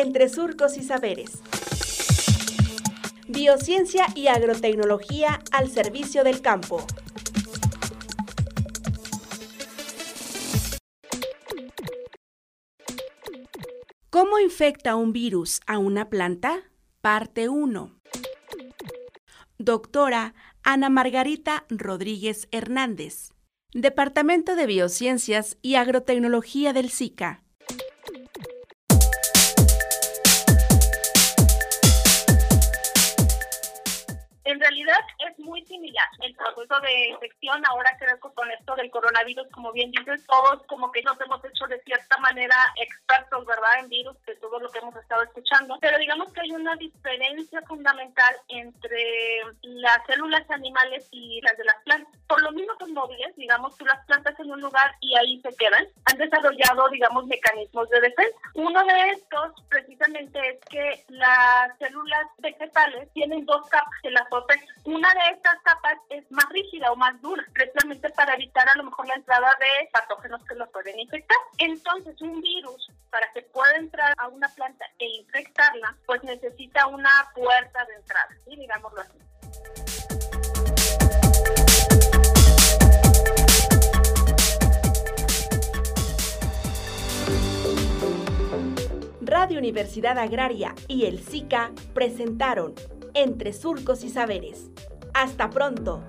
entre surcos y saberes. Biociencia y agrotecnología al servicio del campo. ¿Cómo infecta un virus a una planta? Parte 1. Doctora Ana Margarita Rodríguez Hernández, Departamento de Biociencias y Agrotecnología del SICA. En realidad es muy similar el proceso de infección. Ahora creo que con esto del coronavirus, como bien dices, todos como que nos hemos hecho de cierta manera expertos, ¿verdad?, en virus, de todo lo que hemos estado escuchando. Pero digamos que hay una diferencia fundamental entre las células animales y las de las plantas. Por lo mismo son móviles, digamos, tú las plantas en un lugar y ahí se quedan. Han desarrollado, digamos, mecanismos de defensa. Uno de estos, precisamente, es que las células vegetales tienen dos capas que las una de estas capas es más rígida o más dura, precisamente para evitar a lo mejor la entrada de patógenos que lo pueden infectar. Entonces, un virus, para que pueda entrar a una planta e infectarla, pues necesita una puerta de entrada, ¿sí? digámoslo así. Radio Universidad Agraria y el SICA presentaron entre surcos y saberes. Hasta pronto.